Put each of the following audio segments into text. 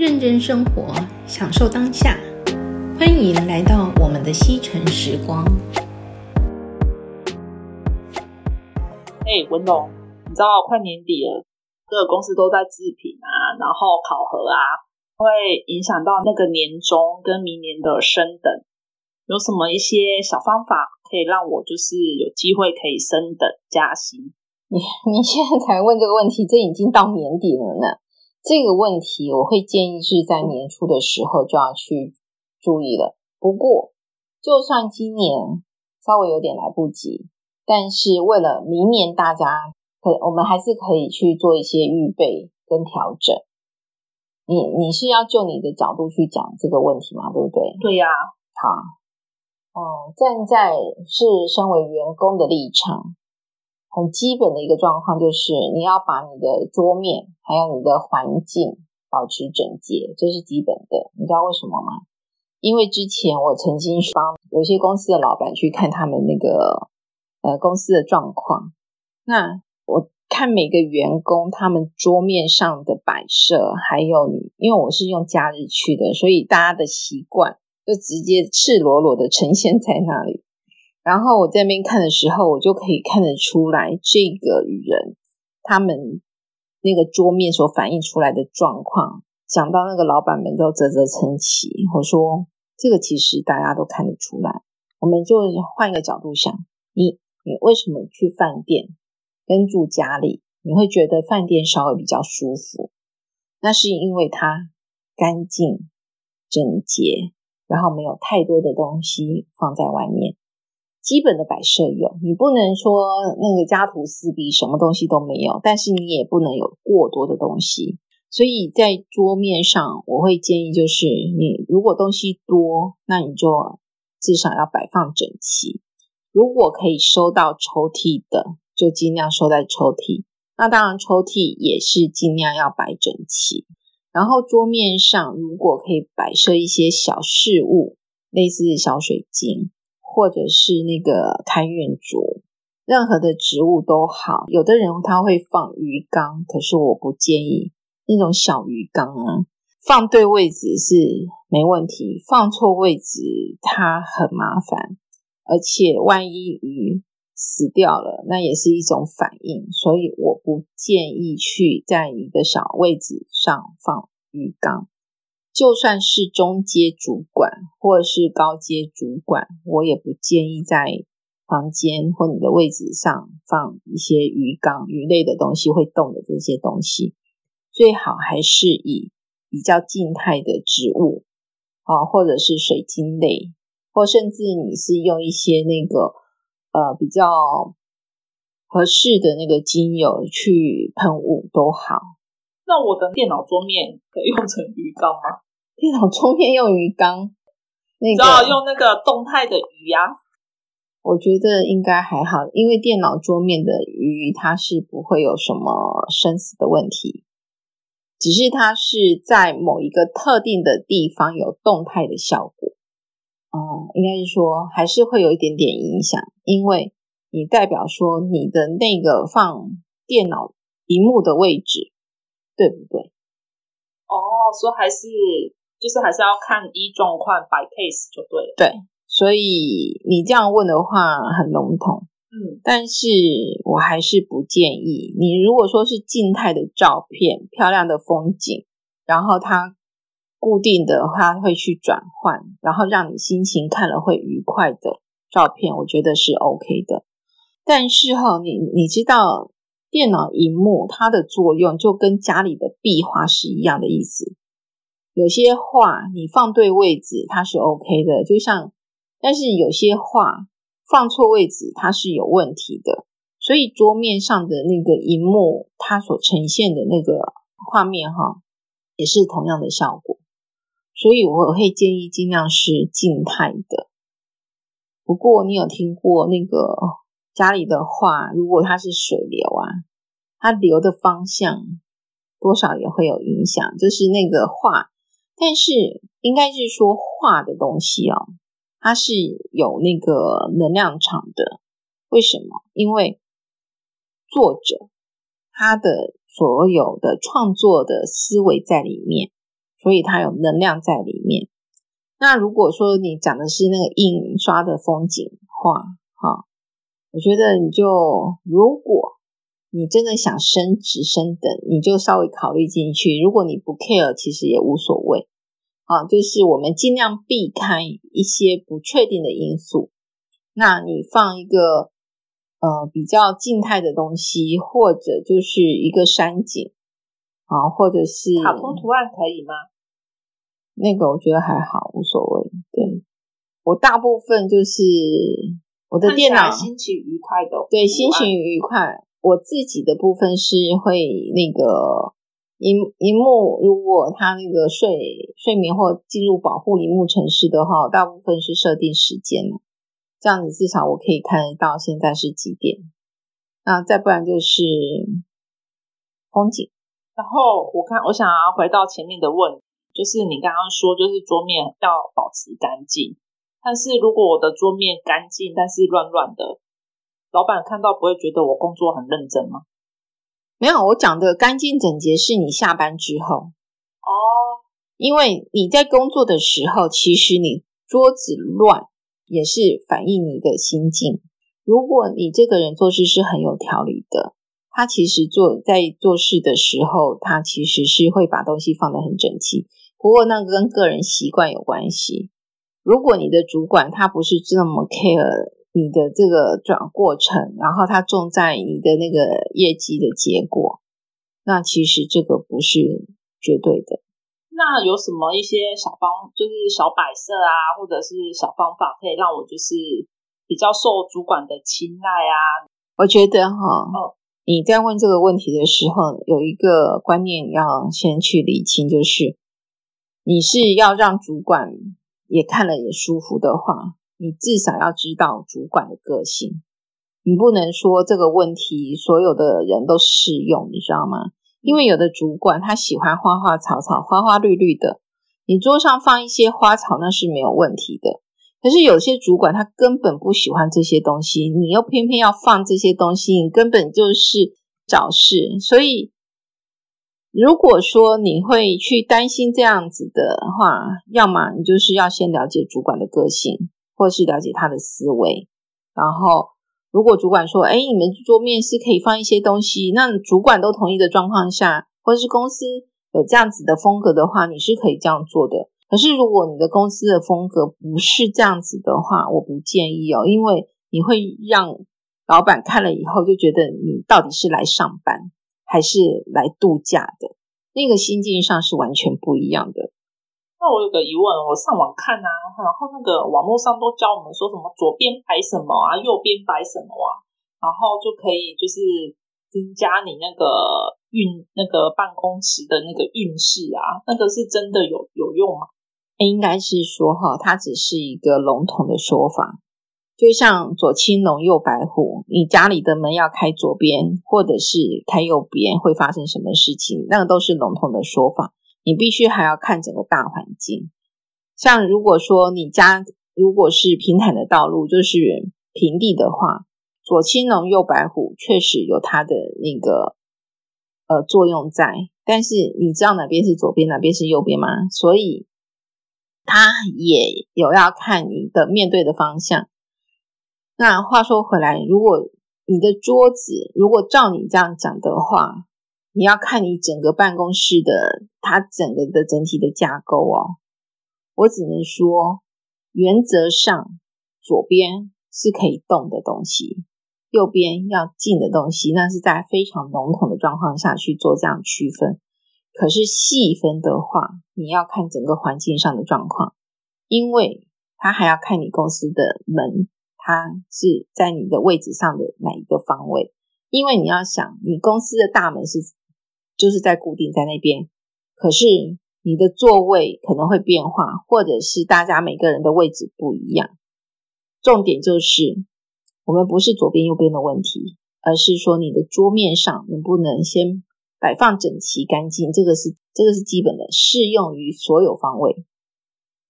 认真生活，享受当下。欢迎来到我们的西城时光。哎，文龙，你知道快年底了，各个公司都在制品啊，然后考核啊，会影响到那个年终跟明年的升等。有什么一些小方法可以让我就是有机会可以升等加薪？你 你现在才问这个问题，这已经到年底了呢。这个问题我会建议是在年初的时候就要去注意了。不过，就算今年稍微有点来不及，但是为了明年大家可，我们还是可以去做一些预备跟调整。你你是要就你的角度去讲这个问题吗？对不对？对呀。好，嗯，站在是身为员工的立场。很基本的一个状况就是，你要把你的桌面还有你的环境保持整洁，这是基本的。你知道为什么吗？因为之前我曾经帮有些公司的老板去看他们那个呃公司的状况，那我看每个员工他们桌面上的摆设，还有你，因为我是用假日去的，所以大家的习惯就直接赤裸裸的呈现在那里。然后我在那边看的时候，我就可以看得出来，这个人他们那个桌面所反映出来的状况，讲到那个老板们都啧啧称奇。我说这个其实大家都看得出来。我们就换一个角度想，你你为什么去饭店跟住家里，你会觉得饭店稍微比较舒服？那是因为它干净整洁，然后没有太多的东西放在外面。基本的摆设有，你不能说那个家徒四壁，什么东西都没有，但是你也不能有过多的东西。所以在桌面上，我会建议就是，你如果东西多，那你就至少要摆放整齐。如果可以收到抽屉的，就尽量收在抽屉。那当然，抽屉也是尽量要摆整齐。然后桌面上如果可以摆设一些小饰物，类似小水晶。或者是那个开运竹，任何的植物都好。有的人他会放鱼缸，可是我不建议那种小鱼缸啊。放对位置是没问题，放错位置它很麻烦，而且万一鱼死掉了，那也是一种反应。所以我不建议去在一个小位置上放鱼缸。就算是中阶主管或者是高阶主管，我也不建议在房间或你的位置上放一些鱼缸、鱼类的东西会动的这些东西。最好还是以比较静态的植物啊，或者是水晶类，或甚至你是用一些那个呃比较合适的那个精油去喷雾都好。那我的电脑桌面可以用成鱼缸吗？电脑桌面用鱼缸，那个只好用那个动态的鱼呀、啊。我觉得应该还好，因为电脑桌面的鱼它是不会有什么生死的问题，只是它是在某一个特定的地方有动态的效果。嗯，应该是说还是会有一点点影响，因为你代表说你的那个放电脑屏幕的位置。对不对？哦，所以还是就是还是要看一状况摆 case 就对了。对，所以你这样问的话很笼统，嗯，但是我还是不建议你。如果说是静态的照片，漂亮的风景，然后它固定的话会去转换，然后让你心情看了会愉快的照片，我觉得是 OK 的。但是哈，你你知道。电脑荧幕它的作用就跟家里的壁画是一样的意思。有些画你放对位置它是 OK 的，就像，但是有些画放错位置它是有问题的。所以桌面上的那个荧幕它所呈现的那个画面哈，也是同样的效果。所以我会建议尽量是静态的。不过你有听过那个？家里的画，如果它是水流啊，它流的方向多少也会有影响。就是那个画，但是应该是说画的东西哦，它是有那个能量场的。为什么？因为作者他的所有的创作的思维在里面，所以他有能量在里面。那如果说你讲的是那个印刷的风景画，哈，我觉得你就如果你真的想升职升等，你就稍微考虑进去。如果你不 care，其实也无所谓。啊，就是我们尽量避开一些不确定的因素。那你放一个呃比较静态的东西，或者就是一个山景啊，或者是卡通图案可以吗？那个我觉得还好，无所谓。对，我大部分就是我的电脑心情愉快的，对，心情愉快。我自己的部分是会那个。荧荧幕，如果它那个睡睡眠或进入保护荧幕程式的话，大部分是设定时间，这样子至少我可以看得到现在是几点。那再不然就是风景。然后我看，我想要回到前面的问，就是你刚刚说，就是桌面要保持干净，但是如果我的桌面干净，但是乱乱的，老板看到不会觉得我工作很认真吗？没有，我讲的干净整洁是你下班之后哦，因为你在工作的时候，其实你桌子乱也是反映你的心境。如果你这个人做事是很有条理的，他其实做在做事的时候，他其实是会把东西放得很整齐。不过那个跟个人习惯有关系。如果你的主管他不是这么 care。你的这个转过程，然后它重在你的那个业绩的结果，那其实这个不是绝对的。那有什么一些小方，就是小摆设啊，或者是小方法，可以让我就是比较受主管的青睐啊？我觉得哈，哦，你在问这个问题的时候，有一个观念要先去理清，就是你是要让主管也看了也舒服的话。你至少要知道主管的个性，你不能说这个问题所有的人都适用，你知道吗？因为有的主管他喜欢花花草草、花花绿绿的，你桌上放一些花草那是没有问题的。可是有些主管他根本不喜欢这些东西，你又偏偏要放这些东西，你根本就是找事。所以，如果说你会去担心这样子的话，要么你就是要先了解主管的个性。或是了解他的思维，然后如果主管说：“哎，你们桌面是可以放一些东西。”那主管都同意的状况下，或者是公司有这样子的风格的话，你是可以这样做的。可是如果你的公司的风格不是这样子的话，我不建议哦，因为你会让老板看了以后就觉得你到底是来上班还是来度假的，那个心境上是完全不一样的。那我有个疑问，我上网看啊，然后那个网络上都教我们说什么左边摆什么啊，右边摆什么啊，然后就可以就是增加你那个运那个办公室的那个运势啊，那个是真的有有用吗？应该是说哈，它只是一个笼统的说法，就像左青龙右白虎，你家里的门要开左边或者是开右边会发生什么事情，那个都是笼统的说法。你必须还要看整个大环境，像如果说你家如果是平坦的道路，就是平地的话，左青龙右白虎确实有它的那个呃作用在，但是你知道哪边是左边，哪边是右边吗？所以它也有要看你的面对的方向。那话说回来，如果你的桌子如果照你这样讲的话，你要看你整个办公室的它整个的整体的架构哦，我只能说，原则上左边是可以动的东西，右边要静的东西，那是在非常笼统的状况下去做这样区分。可是细分的话，你要看整个环境上的状况，因为它还要看你公司的门，它是在你的位置上的哪一个方位，因为你要想，你公司的大门是。就是在固定在那边，可是你的座位可能会变化，或者是大家每个人的位置不一样。重点就是，我们不是左边右边的问题，而是说你的桌面上能不能先摆放整齐干净，这个是这个是基本的，适用于所有方位。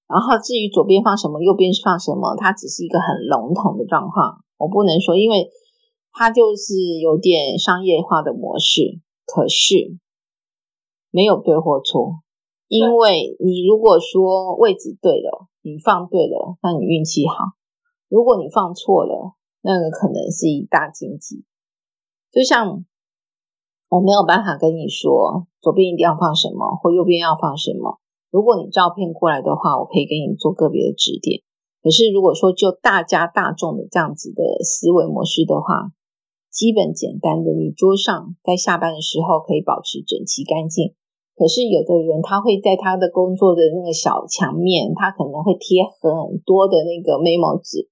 然后至于左边放什么，右边放什么，它只是一个很笼统的状况，我不能说，因为它就是有点商业化的模式。可是没有对或错，因为你如果说位置对了，你放对了，那你运气好；如果你放错了，那个可能是一大禁忌。就像我没有办法跟你说左边一定要放什么，或右边要放什么。如果你照片过来的话，我可以给你做个别的指点。可是如果说就大家大众的这样子的思维模式的话，基本简单的，你桌上在下班的时候可以保持整齐干净。可是有的人他会在他的工作的那个小墙面，他可能会贴很多的那个 memo 纸。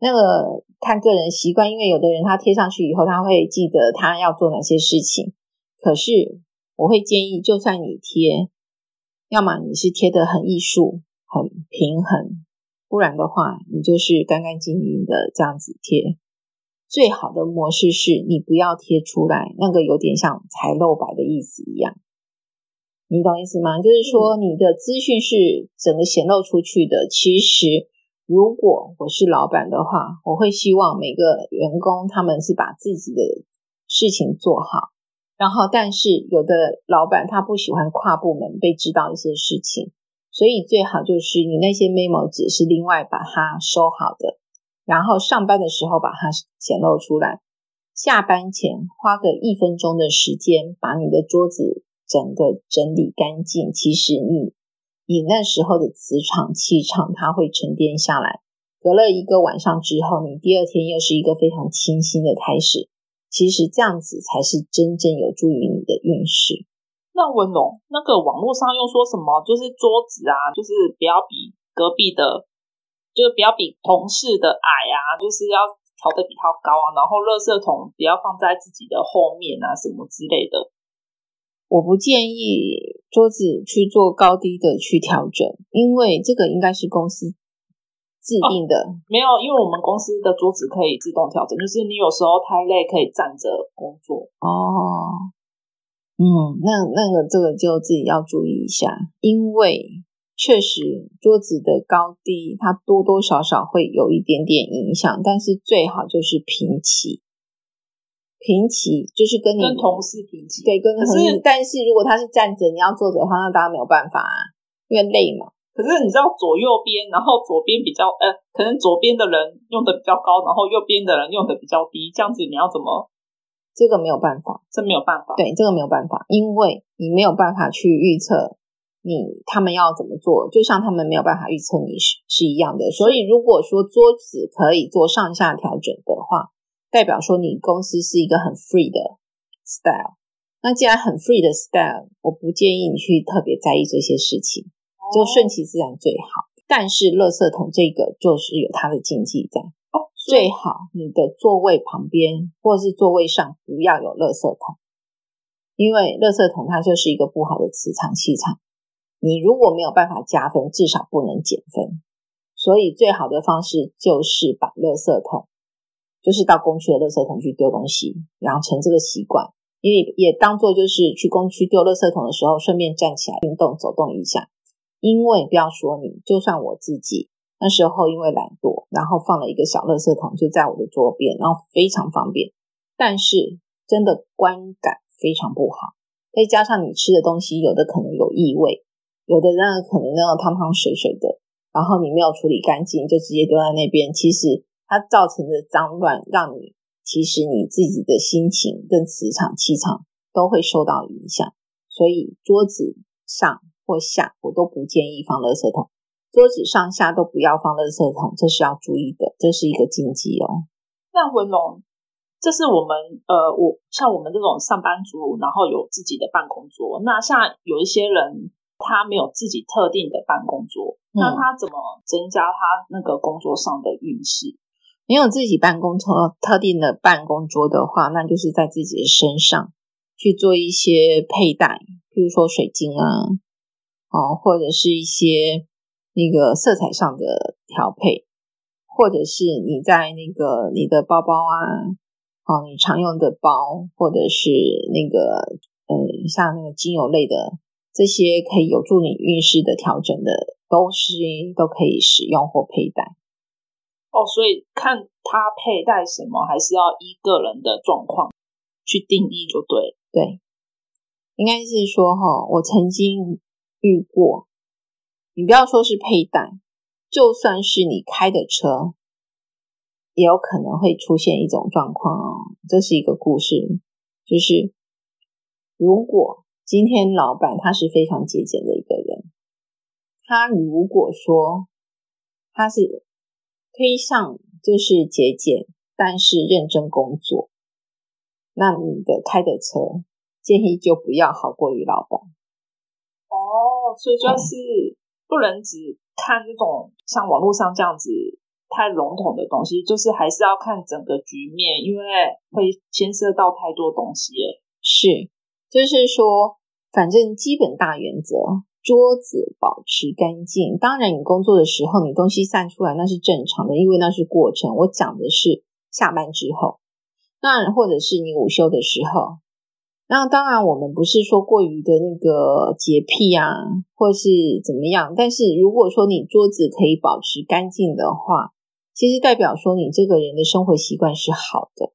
那个看个人习惯，因为有的人他贴上去以后，他会记得他要做哪些事情。可是我会建议，就算你贴，要么你是贴得很艺术、很平衡，不然的话，你就是干干净净的这样子贴。最好的模式是你不要贴出来，那个有点像才露白的意思一样，你懂意思吗？就是说你的资讯是整个显露出去的。其实，如果我是老板的话，我会希望每个员工他们是把自己的事情做好。然后，但是有的老板他不喜欢跨部门被知道一些事情，所以最好就是你那些 memo 纸是另外把它收好的。然后上班的时候把它显露出来，下班前花个一分钟的时间把你的桌子整个整理干净。其实你你那时候的磁场气场它会沉淀下来，隔了一个晚上之后，你第二天又是一个非常清新的开始。其实这样子才是真正有助于你的运势。那文龙，那个网络上又说什么？就是桌子啊，就是不要比隔壁的。就是不要比同事的矮啊，就是要调的比他高啊，然后垃圾桶不要放在自己的后面啊，什么之类的。我不建议桌子去做高低的去调整，因为这个应该是公司制定的。哦，没有，因为我们公司的桌子可以自动调整，就是你有时候太累可以站着工作。哦，嗯，那那个这个就自己要注意一下，因为。确实，桌子的高低它多多少少会有一点点影响，但是最好就是平齐。平齐就是跟你跟同事平齐，对，跟同事。但是如果他是站着，你要坐着的话，那当然没有办法啊，因为累嘛。可是你知道左右边，然后左边比较呃，可能左边的人用的比较高，然后右边的人用的比较低，这样子你要怎么？这个没有办法，这没有办法。对，这个没有办法，因为你没有办法去预测。你他们要怎么做，就像他们没有办法预测你是是一样的。所以如果说桌子可以做上下调整的话，代表说你公司是一个很 free 的 style。那既然很 free 的 style，我不建议你去特别在意这些事情，就顺其自然最好。但是垃圾桶这个就是有它的禁忌在哦，最好你的座位旁边或是座位上不要有垃圾桶，因为垃圾桶它就是一个不好的磁场气场。你如果没有办法加分，至少不能减分。所以最好的方式就是把垃圾桶，就是到公区的垃圾桶去丢东西，养成这个习惯。因为也当做就是去公区丢垃圾桶的时候，顺便站起来运动走动一下。因为不要说你，就算我自己那时候因为懒惰，然后放了一个小垃圾桶就在我的桌边，然后非常方便。但是真的观感非常不好，再加上你吃的东西有的可能有异味。有的人可能那种汤汤水水的，然后你没有处理干净，就直接丢在那边。其实它造成的脏乱，让你其实你自己的心情跟磁场气场都会受到影响。所以桌子上或下我都不建议放垃圾桶，桌子上下都不要放垃圾桶，这是要注意的，这是一个禁忌哦。那文龙，这是我们呃，我像我们这种上班族，然后有自己的办公桌。那像有一些人。他没有自己特定的办公桌，嗯，那他怎么增加他那个工作上的运势？没有自己办公桌特定的办公桌的话，那就是在自己的身上去做一些佩戴，比如说水晶啊，哦，或者是一些那个色彩上的调配，或者是你在那个你的包包啊，哦，你常用的包，或者是那个呃，像那个精油类的。这些可以有助你运势的调整的，东西都可以使用或佩戴。哦，所以看他佩戴什么，还是要依个人的状况去定义就对。对，应该是说哈，我曾经遇过，你不要说是佩戴，就算是你开的车，也有可能会出现一种状况哦。这是一个故事，就是如果今天老板他是非常节俭的一个人，他如果说他是推上就是节俭，但是认真工作，那你的开的车建议就不要好过于老板。哦，所以就是不能只看这种像网络上这样子太笼统的东西，就是还是要看整个局面，因为会牵涉到太多东西了。是，就是说，反正基本大原则，桌子保持干净。当然，你工作的时候，你东西散出来那是正常的，因为那是过程。我讲的是下班之后，那或者是你午休的时候。那当然，我们不是说过于的那个洁癖啊，或是怎么样。但是如果说你桌子可以保持干净的话，其实代表说你这个人的生活习惯是好的。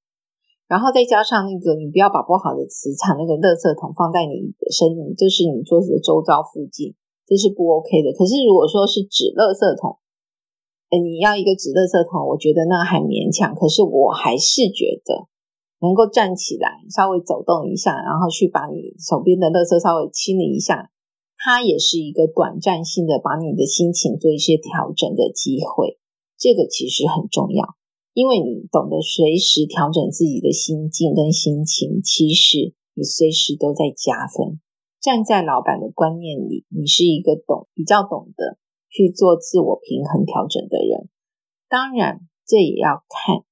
然后再加上那个，你不要把不好的磁场那个垃圾桶放在你的身，就是你桌子的周遭附近，这是不 OK 的。可是如果说是纸垃圾桶，你要一个纸垃圾桶，我觉得那还勉强。可是我还是觉得。能够站起来，稍微走动一下，然后去把你手边的垃圾稍微清理一下，它也是一个短暂性的把你的心情做一些调整的机会。这个其实很重要，因为你懂得随时调整自己的心境跟心情，其实你随时都在加分。站在老板的观念里，你是一个懂比较懂得去做自我平衡调整的人。当然，这也要看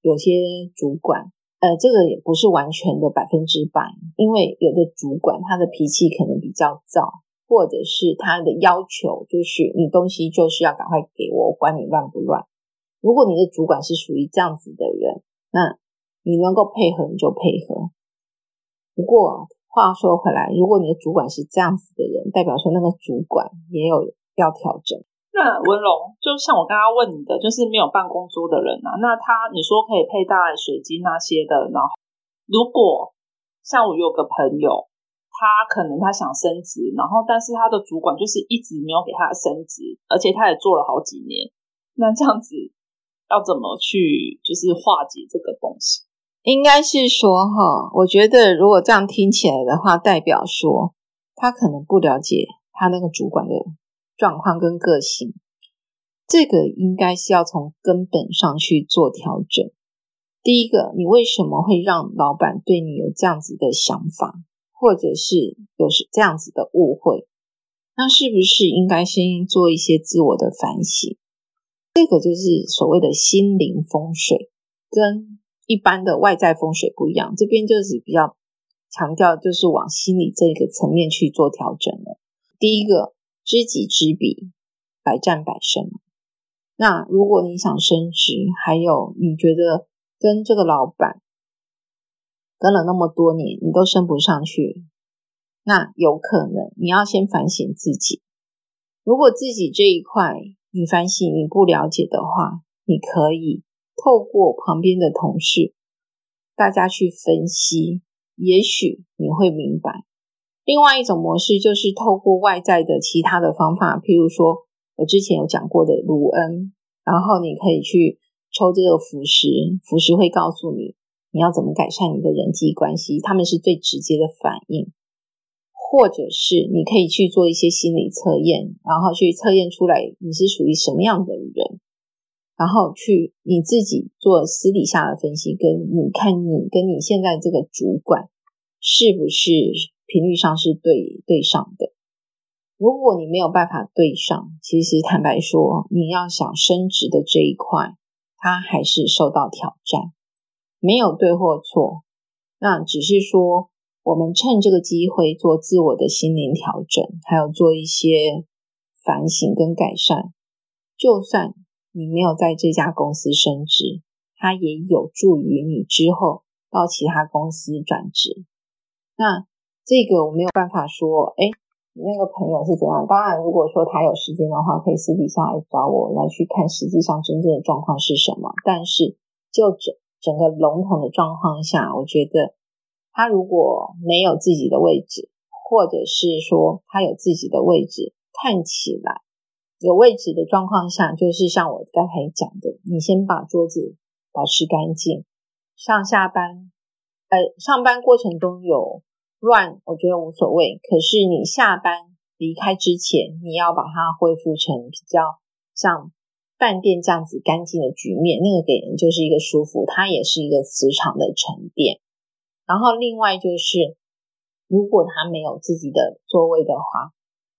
有些主管。呃，这个也不是完全的百分之百，因为有的主管他的脾气可能比较躁，或者是他的要求就是你东西就是要赶快给我，我管你乱不乱。如果你的主管是属于这样子的人，那你能够配合你就配合。不过话说回来，如果你的主管是这样子的人，代表说那个主管也有要调整。那文龙，就像我刚刚问你的，就是没有办公桌的人啊，那他你说可以佩戴水晶那些的，然后如果像我有个朋友，他可能他想升职，然后但是他的主管就是一直没有给他升职，而且他也做了好几年，那这样子要怎么去就是化解这个东西？应该是说哈，我觉得如果这样听起来的话，代表说他可能不了解他那个主管的。状况跟个性，这个应该是要从根本上去做调整。第一个，你为什么会让老板对你有这样子的想法，或者是有这样子的误会？那是不是应该先做一些自我的反省？这个就是所谓的心灵风水，跟一般的外在风水不一样。这边就是比较强调，就是往心理这个层面去做调整了。第一个。知己知彼，百战百胜。那如果你想升职，还有你觉得跟这个老板跟了那么多年，你都升不上去，那有可能你要先反省自己。如果自己这一块你反省你不了解的话，你可以透过旁边的同事，大家去分析，也许你会明白。另外一种模式就是透过外在的其他的方法，譬如说我之前有讲过的卢恩，然后你可以去抽这个符石，符石会告诉你你要怎么改善你的人际关系，他们是最直接的反应。或者是你可以去做一些心理测验，然后去测验出来你是属于什么样的人，然后去你自己做私底下的分析，跟你看你跟你现在这个主管是不是。频率上是对对上的。如果你没有办法对上，其实坦白说，你要想升职的这一块，它还是受到挑战。没有对或错，那只是说，我们趁这个机会做自我的心灵调整，还有做一些反省跟改善。就算你没有在这家公司升职，它也有助于你之后到其他公司转职。那。这个我没有办法说，哎，你那个朋友是怎样？当然，如果说他有时间的话，可以私底下来找我来去看实际上真正的状况是什么。但是就整整个笼统的状况下，我觉得他如果没有自己的位置，或者是说他有自己的位置，看起来有位置的状况下，就是像我刚才讲的，你先把桌子保持干净，上下班，呃，上班过程中有乱，我觉得无所谓。可是你下班离开之前，你要把它恢复成比较像饭店这样子干净的局面，那个给人就是一个舒服，它也是一个磁场的沉淀。然后另外就是。如果他没有自己的座位的话，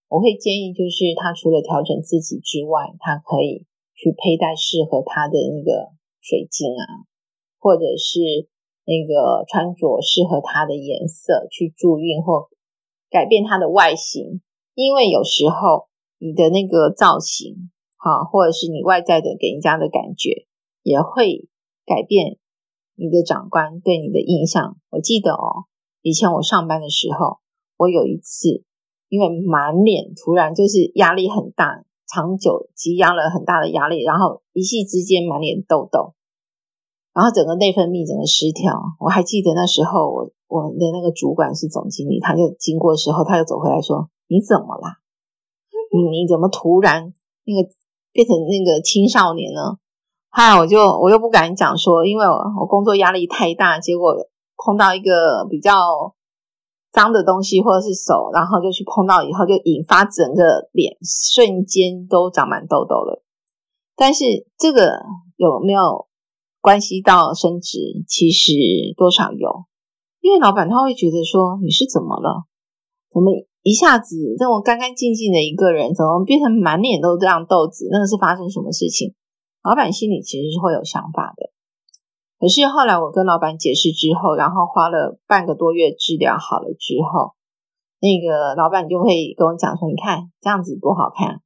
我会建议就是他除了调整自己之外，他可以去佩戴适合他的那个水晶啊，或者是那个穿着适合他的颜色去助运或改变他的外形，因为有时候你的那个造型，哈，或者是你外在的给人家的感觉，也会改变你的长官对你的印象。我记得哦。以前我上班的时候，我有一次因为满脸突然就是压力很大，长久积压了很大的压力，然后一夕之间满脸痘痘，然后整个内分泌整个失调。我还记得那时候我我的那个主管是总经理，他就经过时候，他就走回来说：“你怎么啦？你怎么突然那个变成那个青少年呢？”嗨，我就我又不敢讲说，因为我我工作压力太大，结果。碰到一个比较脏的东西，或者是手，然后就去碰到以后，就引发整个脸瞬间都长满痘痘了。但是这个有没有关系到升职？其实多少有，因为老板他会觉得说，你是怎么了？怎么一下子这么干干净净的一个人，怎么变成满脸都这样痘子？那个是发生什么事情？老板心里其实是会有想法的。可是后来我跟老板解释之后，然后花了半个多月治疗好了之后，那个老板就会跟我讲说：“你看这样子多好看。”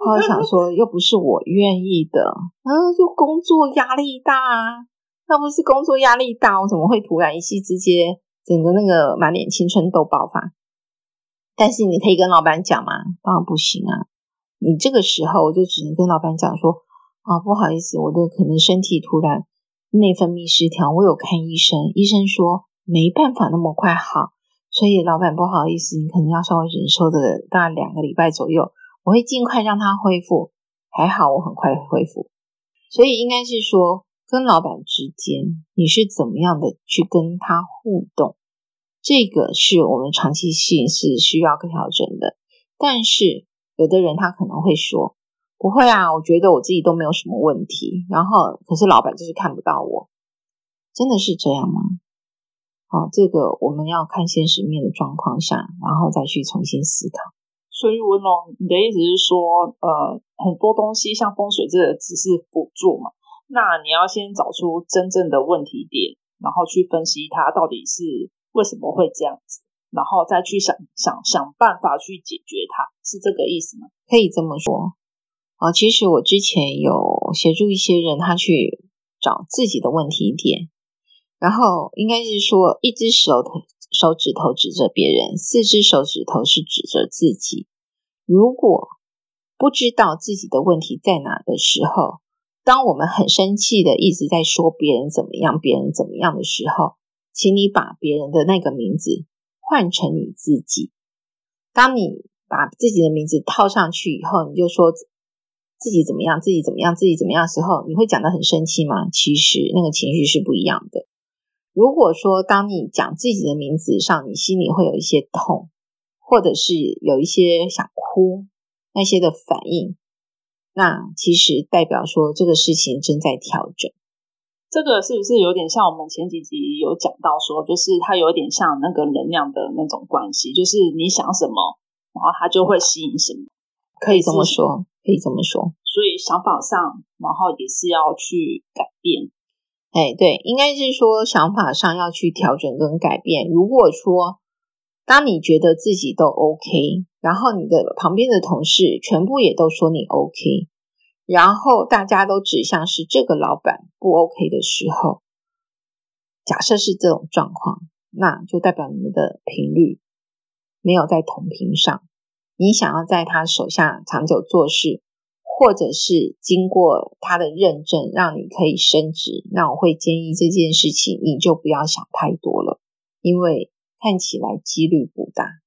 后来想说，又不是我愿意的，嗯，就工作压力大啊。要不是工作压力大，我怎么会突然一夕之间整个那个满脸青春痘爆发？但是你可以跟老板讲嘛，当然不行啊。你这个时候我就只能跟老板讲说：“啊，不好意思，我的可能身体突然。”内分泌失调，我有看医生，医生说没办法那么快好，所以老板不好意思，你可能要稍微忍受的大概两个礼拜左右，我会尽快让他恢复。还好我很快恢复，所以应该是说跟老板之间你是怎么样的去跟他互动，这个是我们长期性是需要调整的。但是有的人他可能会说。不会啊，我觉得我自己都没有什么问题。然后，可是老板就是看不到我，真的是这样吗？好，这个我们要看现实面的状况下，然后再去重新思考。所以文龙，你的意思是说，呃，很多东西像风水这个只是辅助嘛？那你要先找出真正的问题点，然后去分析它到底是为什么会这样子，然后再去想想想办法去解决它，是这个意思吗？可以这么说。哦，其实我之前有协助一些人，他去找自己的问题点，然后应该是说，一只手手指头指着别人，四只手指头是指着自己。如果不知道自己的问题在哪的时候，当我们很生气的一直在说别人怎么样，别人怎么样的时候，请你把别人的那个名字换成你自己。当你把自己的名字套上去以后，你就说。自己怎么样？自己怎么样？自己怎么样的时候，你会讲得很生气吗？其实那个情绪是不一样的。如果说当你讲自己的名字上，你心里会有一些痛，或者是有一些想哭那些的反应，那其实代表说这个事情正在调整。这个是不是有点像我们前几集有讲到说，就是它有点像那个能量的那种关系，就是你想什么，然后它就会吸引什么，可以这么说。可以这么说，所以想法上，然后也是要去改变。哎，对，应该是说想法上要去调整跟改变。如果说当你觉得自己都 OK，然后你的旁边的同事全部也都说你 OK，然后大家都指向是这个老板不 OK 的时候，假设是这种状况，那就代表你们的频率没有在同频上。你想要在他手下长久做事，或者是经过他的认证，让你可以升职，那我会建议这件事情你就不要想太多了，因为看起来几率不大。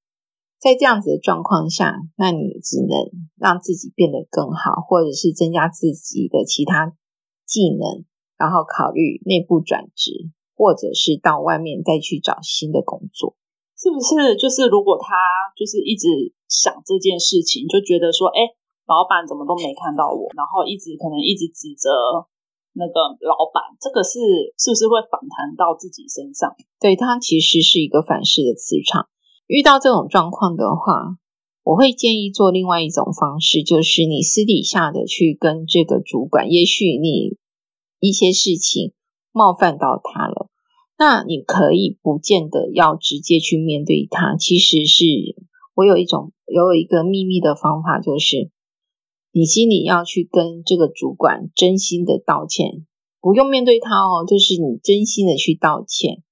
在这样子的状况下，那你只能让自己变得更好，或者是增加自己的其他技能，然后考虑内部转职，或者是到外面再去找新的工作，是不是？就是如果他就是一直想这件事情，就觉得说，哎，老板怎么都没看到我，然后一直可能一直指责那个老板，这个是是不是会反弹到自己身上？对，他其实是一个反噬的磁场。遇到这种状况的话，我会建议做另外一种方式，就是你私底下的去跟这个主管，也许你一些事情冒犯到他了，那你可以不见得要直接去面对他。其实是我有一种有一个秘密的方法，就是你心里要去跟这个主管真心的道歉，不用面对他哦，就是你真心的去道歉，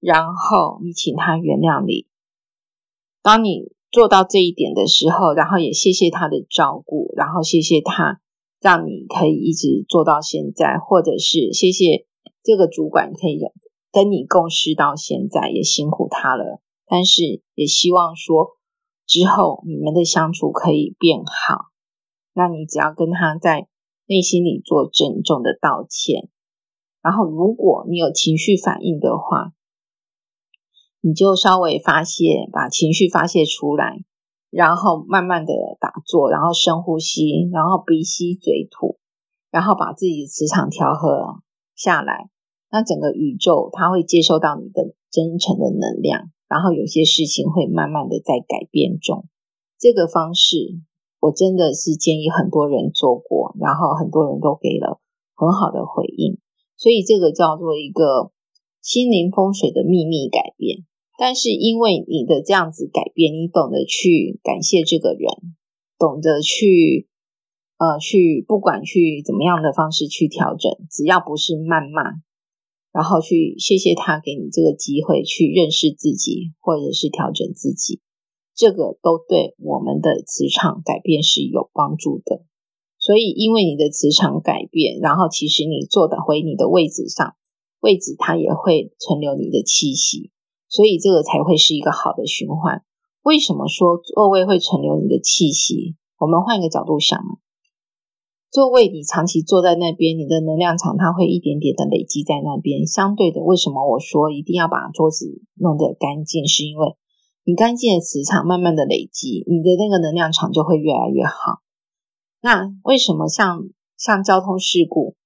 然后你请他原谅你。当你做到这一点的时候，然后也谢谢他的照顾，然后谢谢他让你可以一直做到现在，或者是谢谢这个主管可以跟你共事到现在，也辛苦他了。但是也希望说之后你们的相处可以变好。那你只要跟他在内心里做郑重的道歉，然后如果你有情绪反应的话。你就稍微发泄，把情绪发泄出来，然后慢慢的打坐，然后深呼吸，然后鼻吸嘴吐，然后把自己的磁场调和下来。那整个宇宙它会接受到你的真诚的能量，然后有些事情会慢慢的在改变中。这个方式我真的是建议很多人做过，然后很多人都给了很好的回应。所以这个叫做一个心灵风水的秘密改变。但是因为你的这样子改变，你懂得去感谢这个人，懂得去呃去不管去怎么样的方式去调整，只要不是谩骂，然后去谢谢他给你这个机会去认识自己，或者是调整自己，这个都对我们的磁场改变是有帮助的。所以因为你的磁场改变，然后其实你坐的回你的位置上，位置它也会存留你的气息。所以这个才会是一个好的循环。为什么说座位会存留你的气息？我们换一个角度想，座位你长期坐在那边，你的能量场它会一点点的累积在那边。相对的，为什么我说一定要把桌子弄得干净？是因为你干净的磁场慢慢的累积，你的那个能量场就会越来越好。那为什么像像交通事故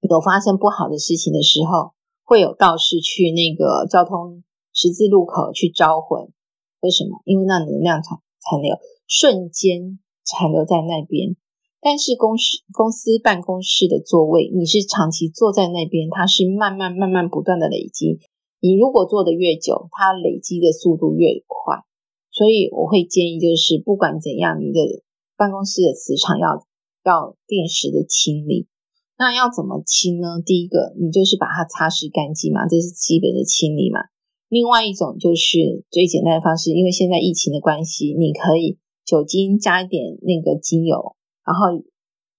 有发生不好的事情的时候，会有道士去那个交通十字路口去招魂，为什么？因为那能量场残留，瞬间残留在那边。但是公司公司办公室的座位，你是长期坐在那边，它是慢慢慢慢不断的累积。你如果坐得越久，它累积的速度越快。所以我会建议，就是不管怎样，你的办公室的磁场要要定时的清理。那要怎么清呢？第一个，你就是把它擦拭干净嘛，这是基本的清理嘛。另外一种就是最简单的方式，因为现在疫情的关系，你可以酒精加一点那个精油，然后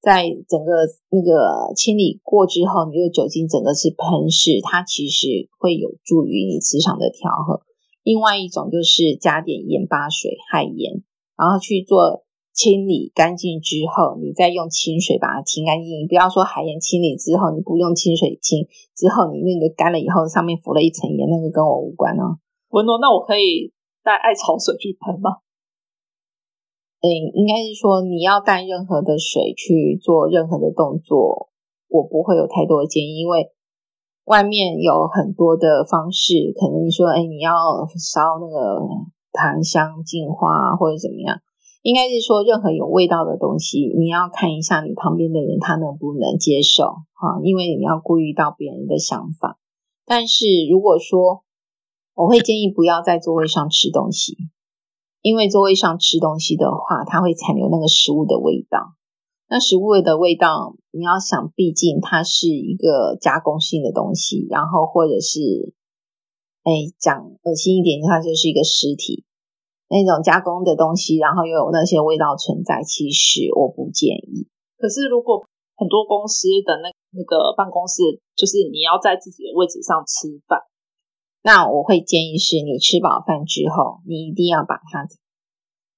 在整个那个清理过之后，你这个酒精整个是喷式，它其实会有助于你磁场的调和。另外一种就是加点盐巴水、海盐，然后去做。清理干净之后，你再用清水把它清干净。你不要说海盐清理之后，你不用清水清，之后你那个干了以后，上面浮了一层盐，那个跟我无关哦。文诺，那我可以带艾草水去喷吗？诶，应该是说你要带任何的水去做任何的动作，我不会有太多的建议，因为外面有很多的方式，可能你说，诶，你要烧那个檀香净化或者怎么样。应该是说，任何有味道的东西，你要看一下你旁边的人他能不能接受哈，因为你要顾虑到别人的想法。但是如果说，我会建议不要在座位上吃东西，因为座位上吃东西的话，它会残留那个食物的味道。那食物的味道，你要想，毕竟它是一个加工性的东西，然后或者是，哎，讲恶心一点，它就是一个尸体。那种加工的东西，然后又有那些味道存在，其实我不建议。可是如果很多公司的那那个办公室，就是你要在自己的位置上吃饭，那我会建议是你吃饱饭之后，你一定要把它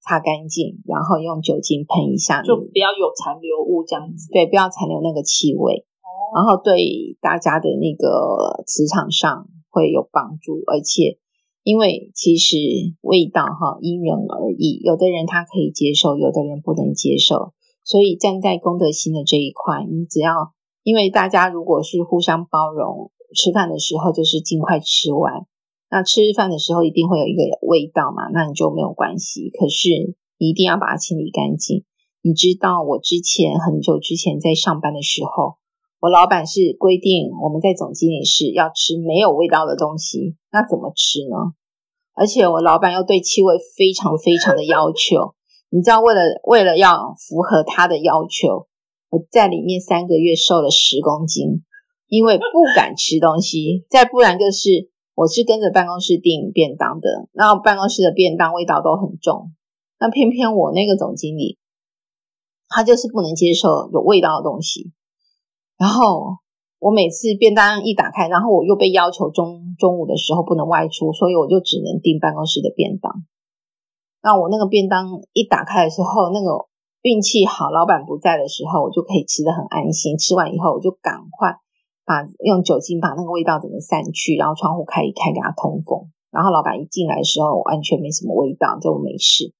擦干净，然后用酒精喷一下，就不要有残留物这样子。对，不要残留那个气味。哦。然后对大家的那个磁场上会有帮助，而且因为其实味道哈因人而异，有的人他可以接受，有的人不能接受。所以站在功德心的这一块，你只要因为大家如果是互相包容。吃饭的时候就是尽快吃完，那吃饭的时候一定会有一个味道嘛，那你就没有关系。可是你一定要把它清理干净。你知道我之前很久之前在上班的时候，我老板是规定我们在总经理室要吃没有味道的东西，那怎么吃呢？而且我老板又对气味非常非常的要求，你知道为了为了要符合他的要求，我在里面三个月瘦了十公斤。因为不敢吃东西，再不然就是我是跟着办公室订便当的，然后办公室的便当味道都很重，那偏偏我那个总经理，他就是不能接受有味道的东西，然后我每次便当一打开，然后我又被要求中中午的时候不能外出，所以我就只能订办公室的便当。那我那个便当一打开的时候，那个运气好，老板不在的时候，我就可以吃得很安心。吃完以后，我就赶快。把用酒精把那个味道整个散去，然后窗户开一开给他通风。然后老板一进来的时候，完全没什么味道，就没事。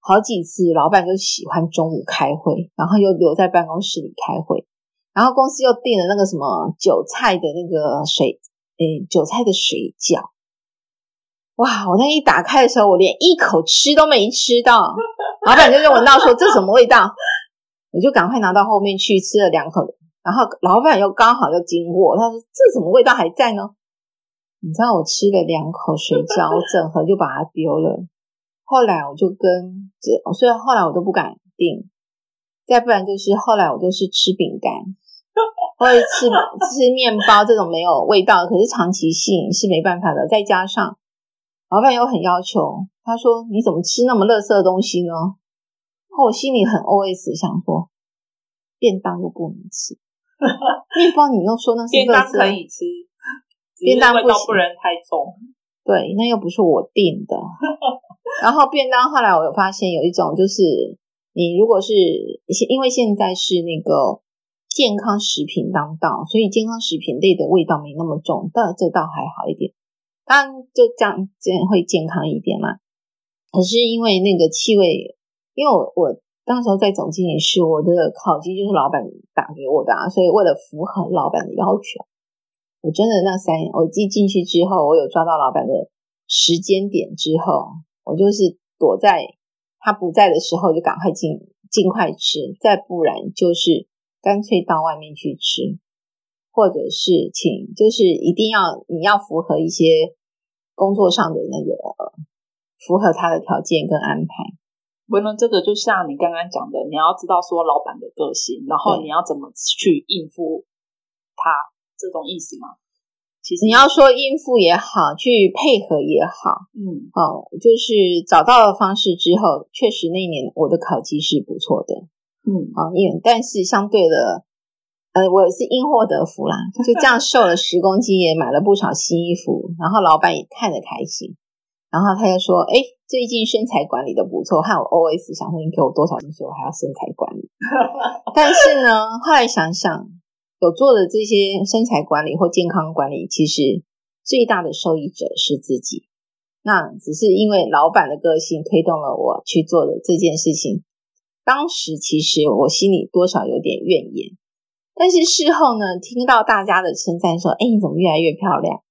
好几次老板就喜欢中午开会，然后又留在办公室里开会。然后公司又订了那个什么韭菜的那个水，诶，韭菜的水饺。哇！我那一打开的时候，我连一口吃都没吃到，老板就闻到说这什么味道，我就赶快拿到后面去吃了两口。然后老板又刚好又经过，他说：“这什么味道还在呢？”你知道我吃了两口水饺，我整盒就把它丢了。后来我就跟这，所以后来我都不敢订。再不然就是后来我都是吃饼干，或者吃吃面包这种没有味道，可是长期性是没办法的。再加上老板又很要求，他说：“你怎么吃那么垃圾的东西呢？”我心里很 OS 想说，便当又不能吃。面包，你又说那是便当可以吃，便当味道不能太重。对，那又不是我订的。然后便当后来我有发现有一种，就是你如果是因为现在是那个健康食品当道，所以健康食品类的味道没那么重，但这倒还好一点。当然就这样这样会健康一点嘛。可是因为那个气味，因为我我。当时候在总经理室，我的烤鸡就是老板打给我的啊，所以为了符合老板的要求，我真的那三我寄进去之后，我有抓到老板的时间点之后，我就是躲在他不在的时候就赶快尽尽快吃，再不然就是干脆到外面去吃，或者是请就是一定要你要符合一些工作上的那个符合他的条件跟安排。文伦，这个就像你刚刚讲的，你要知道说老板的个性，然后你要怎么去应付他，这种意思吗？其实你要说应付也好，去配合也好，嗯，哦，就是找到了方式之后，确实那一年我的考绩是不错的，嗯，啊，因但是相对的，呃，我也是因祸得福啦，就这样瘦了十公斤，也买了不少新衣服，然后老板也看得开心。然后他就说：“哎，最近身材管理的不错。”还有 OS 想说：“你给我多少薪水，我还要身材管理。”但是呢，后来想想，有做的这些身材管理或健康管理，其实最大的受益者是自己。那只是因为老板的个性推动了我去做的这件事情。当时其实我心里多少有点怨言，但是事后呢，听到大家的称赞说：“哎，你怎么越来越漂亮？”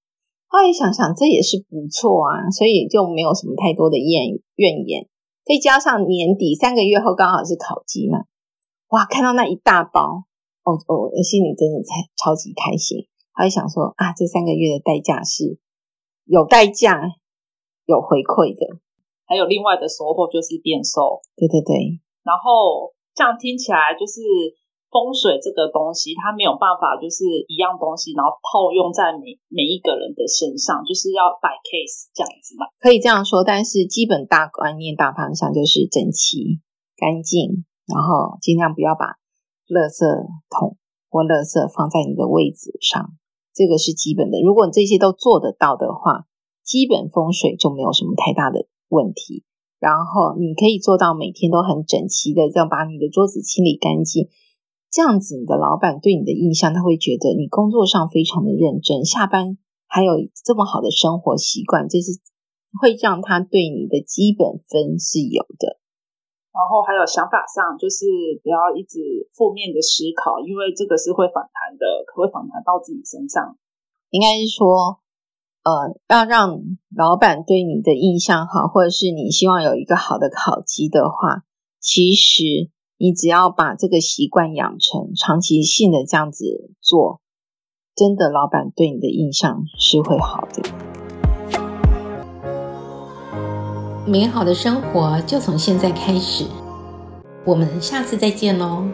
后来想想，这也是不错啊，所以就没有什么太多的怨怨言。再加上年底三个月后刚好是烤鸡嘛，哇，看到那一大包，哦哦，心里真的超超级开心。后来想说啊，这三个月的代价是有代价有回馈的，还有另外的收获就是变瘦。对对对，然后这样听起来就是。风水这个东西，它没有办法就是一样东西，然后套用在每每一个人的身上，就是要摆 case 这样子嘛。可以这样说，但是基本大观念、大方向就是整齐、干净，然后尽量不要把垃圾桶或垃圾放在你的位置上。这个是基本的。如果你这些都做得到的话，基本风水就没有什么太大的问题。然后你可以做到每天都很整齐的这样把你的桌子清理干净，这样子你的老板对你的印象他会觉得你工作上非常的认真，下班还有这么好的生活习惯，这是会让他对你的基本分是有的。然后还有想法上，就是不要一直负面的思考，因为这个是会反弹的，可会反弹到自己身上。应该是说，呃，要让老板对你的印象好，或者是你希望有一个好的考绩的话，其实你只要把这个习惯养成，长期性的这样子做，真的，老板对你的印象是会好的。美好的生活就从现在开始，我们下次再见喽。